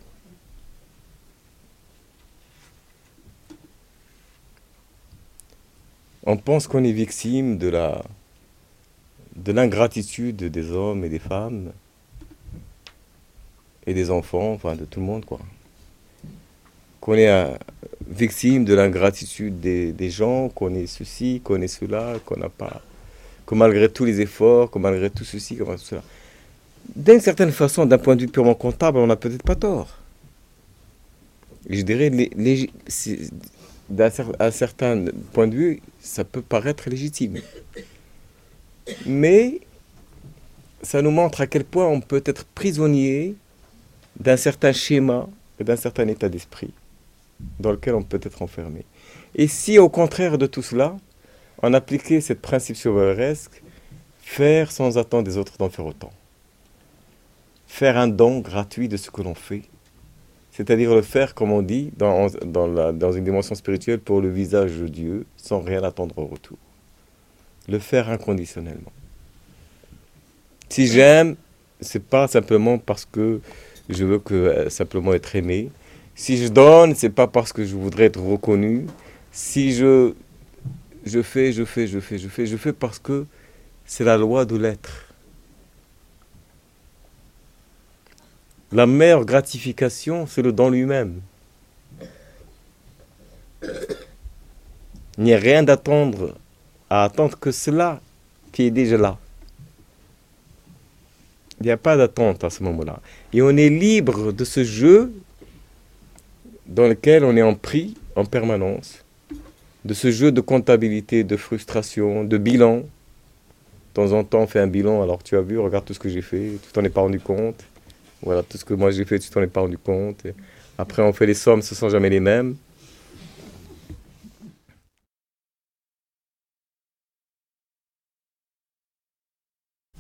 Speaker 1: On pense qu'on est victime de l'ingratitude des hommes et des femmes et des enfants, enfin de tout le monde quoi. Qu'on est un, victime de l'ingratitude des, gens, qu'on est ceci, qu'on est cela, qu'on n'a pas. que malgré tous les efforts, que malgré tout ceci, que malgré tout cela. D'une certaine façon, d'un point de vue purement comptable, on n'a peut-être pas tort. Je dirais, les, d'un certain point de vue, ça peut paraître légitime. Mais ça nous montre à quel point on peut être prisonnier d'un certain schéma et d'un certain état d'esprit dans lequel on peut être enfermé. Et si au contraire de tout cela, on appliquait ce principe chevaleresque, faire sans attendre des autres d'en faire autant. Faire un don gratuit de ce que l'on fait. C'est-à-dire le faire, comme on dit, dans, dans, une dimension spirituelle pour le visage de Dieu, sans rien attendre au retour. Le faire inconditionnellement. Si j'aime, c'est pas simplement parce que je veux que euh, simplement être aimé, si je donne, c'est pas parce que je voudrais être reconnu. Si je, je fais, je fais, je fais, je fais, je fais parce que c'est la loi de l'être. La meilleure gratification, c'est le don lui-même. Il n'y a rien d'attendre, à attendre que cela qui est déjà là. Il n'y a pas d'attente à ce moment-là. Et on est libre de ce jeu dans lequel on est en prix en permanence de ce jeu de comptabilité, de frustration, de bilan. De temps en temps, on fait un bilan. Alors, tu as vu, regarde tout ce que j'ai fait, tu t'en es pas rendu compte. Voilà, tout ce que moi j'ai fait, tu t'en es pas rendu compte. après, on fait les sommes, ce sont jamais les mêmes.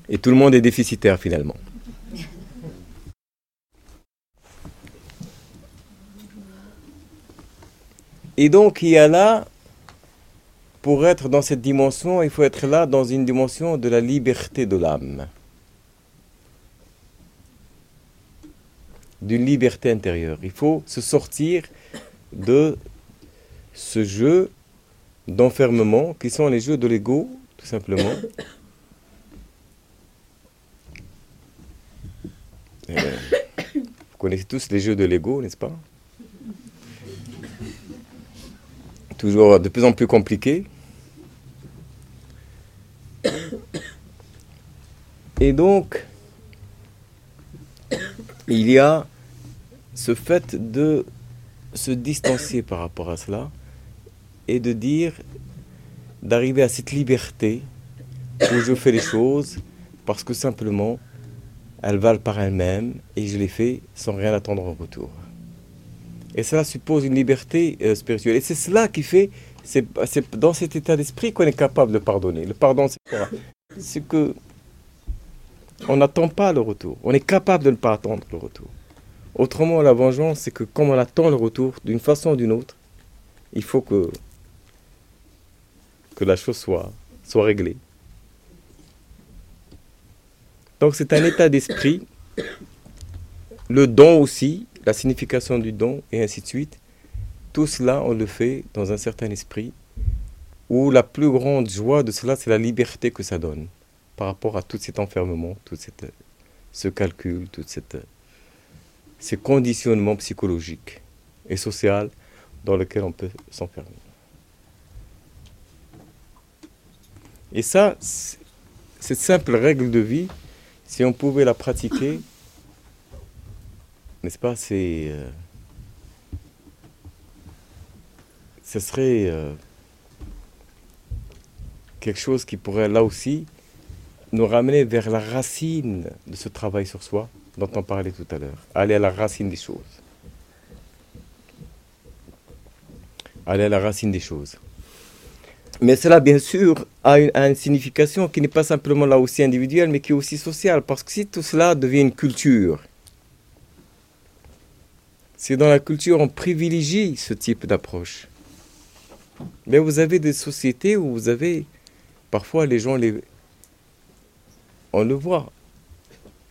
Speaker 1: Et tout le monde est déficitaire finalement. Et donc, il y a là, pour être dans cette dimension, il faut être là dans une dimension de la liberté de l'âme. D'une liberté intérieure. Il faut se sortir de ce jeu d'enfermement qui sont les jeux de l'ego, tout simplement. Euh, vous connaissez tous les jeux de l'ego, n'est-ce pas? Toujours de plus en plus compliqué. Et donc, il y a ce fait de se distancier par rapport à cela et de dire, d'arriver à cette liberté où je fais les choses parce que simplement elles valent par elles-mêmes et je les fais sans rien attendre en retour. Et cela suppose une liberté euh, spirituelle. Et c'est cela qui fait, c'est dans cet état d'esprit qu'on est capable de pardonner. Le pardon, c'est quoi? C'est que on n'attend pas le retour. On est capable de ne pas attendre le retour. Autrement, la vengeance, c'est que comme on attend le retour d'une façon ou d'une autre, il faut que, la chose soit, soit réglée. Donc c'est un état d'esprit. Le don aussi, la signification du don, et ainsi de suite. Tout cela, on le fait dans un certain esprit, où la plus grande joie de cela, c'est la liberté que ça donne par rapport à tout cet enfermement, tout ce calcul, tout cette, ces conditionnements psychologiques et sociaux dans lesquels on peut s'enfermer. Et ça, cette simple règle de vie, si on pouvait la pratiquer, n'est-ce pas, c'est. Euh, ce serait euh, quelque chose qui pourrait là aussi nous ramener vers la racine de ce travail sur soi dont on parlait tout à l'heure. Aller à la racine des choses. Aller à la racine des choses. Mais cela, bien sûr, a une, signification qui n'est pas simplement là aussi individuelle, mais qui est aussi sociale. Parce que si tout cela devient une culture, c'est dans la culture on privilégie ce type d'approche. Mais vous avez des sociétés où vous avez parfois les gens on le voit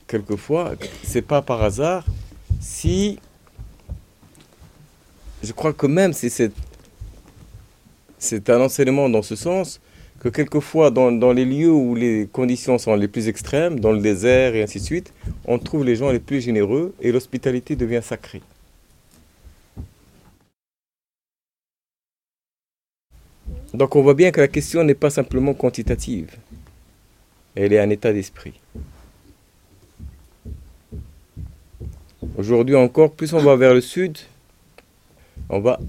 Speaker 1: quelquefois c'est pas par hasard si je crois que même si c'est un enseignement dans ce sens que quelquefois dans, les lieux où les conditions sont les plus extrêmes, dans le désert et ainsi de suite, on trouve les gens les plus généreux et l'hospitalité devient sacrée. Donc on voit bien que la question n'est pas simplement quantitative. Elle est un état d'esprit. Aujourd'hui encore, plus on va vers le sud, on va,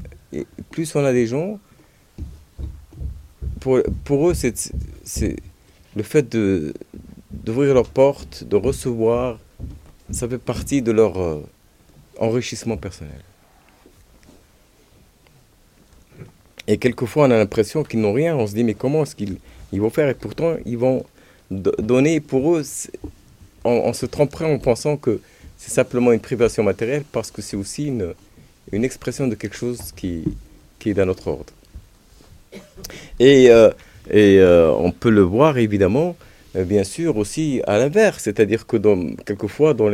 Speaker 1: plus on a des gens, pour, pour eux, c'est le fait d'ouvrir leurs portes, de recevoir, ça fait partie de leur euh, enrichissement personnel. Et quelquefois, on a l'impression qu'ils n'ont rien. On se dit, mais comment est-ce qu'ils ils vont faire? Et pourtant, ils vont donner pour eux, on, se tromperait en pensant que c'est simplement une privation matérielle parce que c'est aussi une, expression de quelque chose qui, est d'un autre ordre. Et, euh, euh, on peut le voir évidemment, euh, bien sûr, aussi à l'inverse, c'est-à-dire que dans, quelquefois dans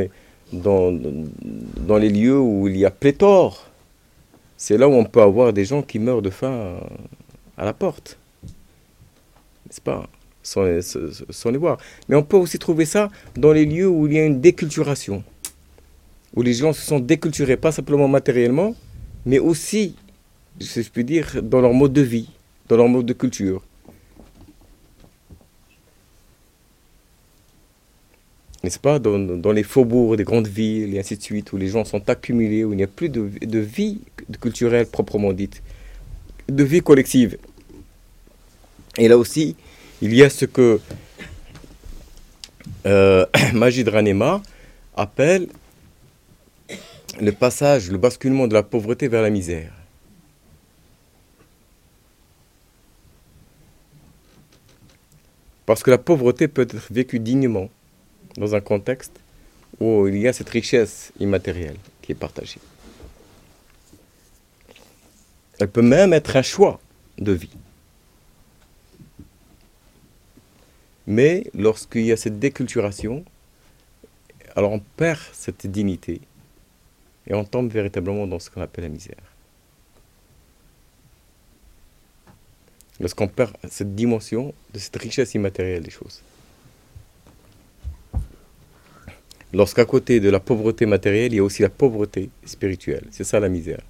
Speaker 1: dans, dans les lieux où il y a pléthore c'est là où on peut avoir des gens qui meurent de faim à la porte. N'est-ce pas? Sans les, voir. Mais on peut aussi trouver ça dans les lieux où il y a une déculturation. Où les gens se sont déculturés, pas simplement matériellement, mais aussi, si je puis dire, dans leur mode de vie, dans leur mode de culture. n'est-ce pas, dans, les faubourgs des grandes villes et ainsi de suite, où les gens sont accumulés, où il n'y a plus de, de vie culturelle proprement dite, de vie collective. Et là aussi, il y a ce que euh, Ranema appelle le passage, le basculement de la pauvreté vers la misère. Parce que la pauvreté peut être vécue dignement dans un contexte où il y a cette richesse immatérielle qui est partagée. Elle peut même être un choix de vie. Mais lorsqu'il y a cette déculturation, alors on perd cette dignité et on tombe véritablement dans ce qu'on appelle la misère. Lorsqu'on perd cette dimension de cette richesse immatérielle des choses. Lorsqu'à côté de la pauvreté matérielle, il y a aussi la pauvreté spirituelle. C'est ça la misère.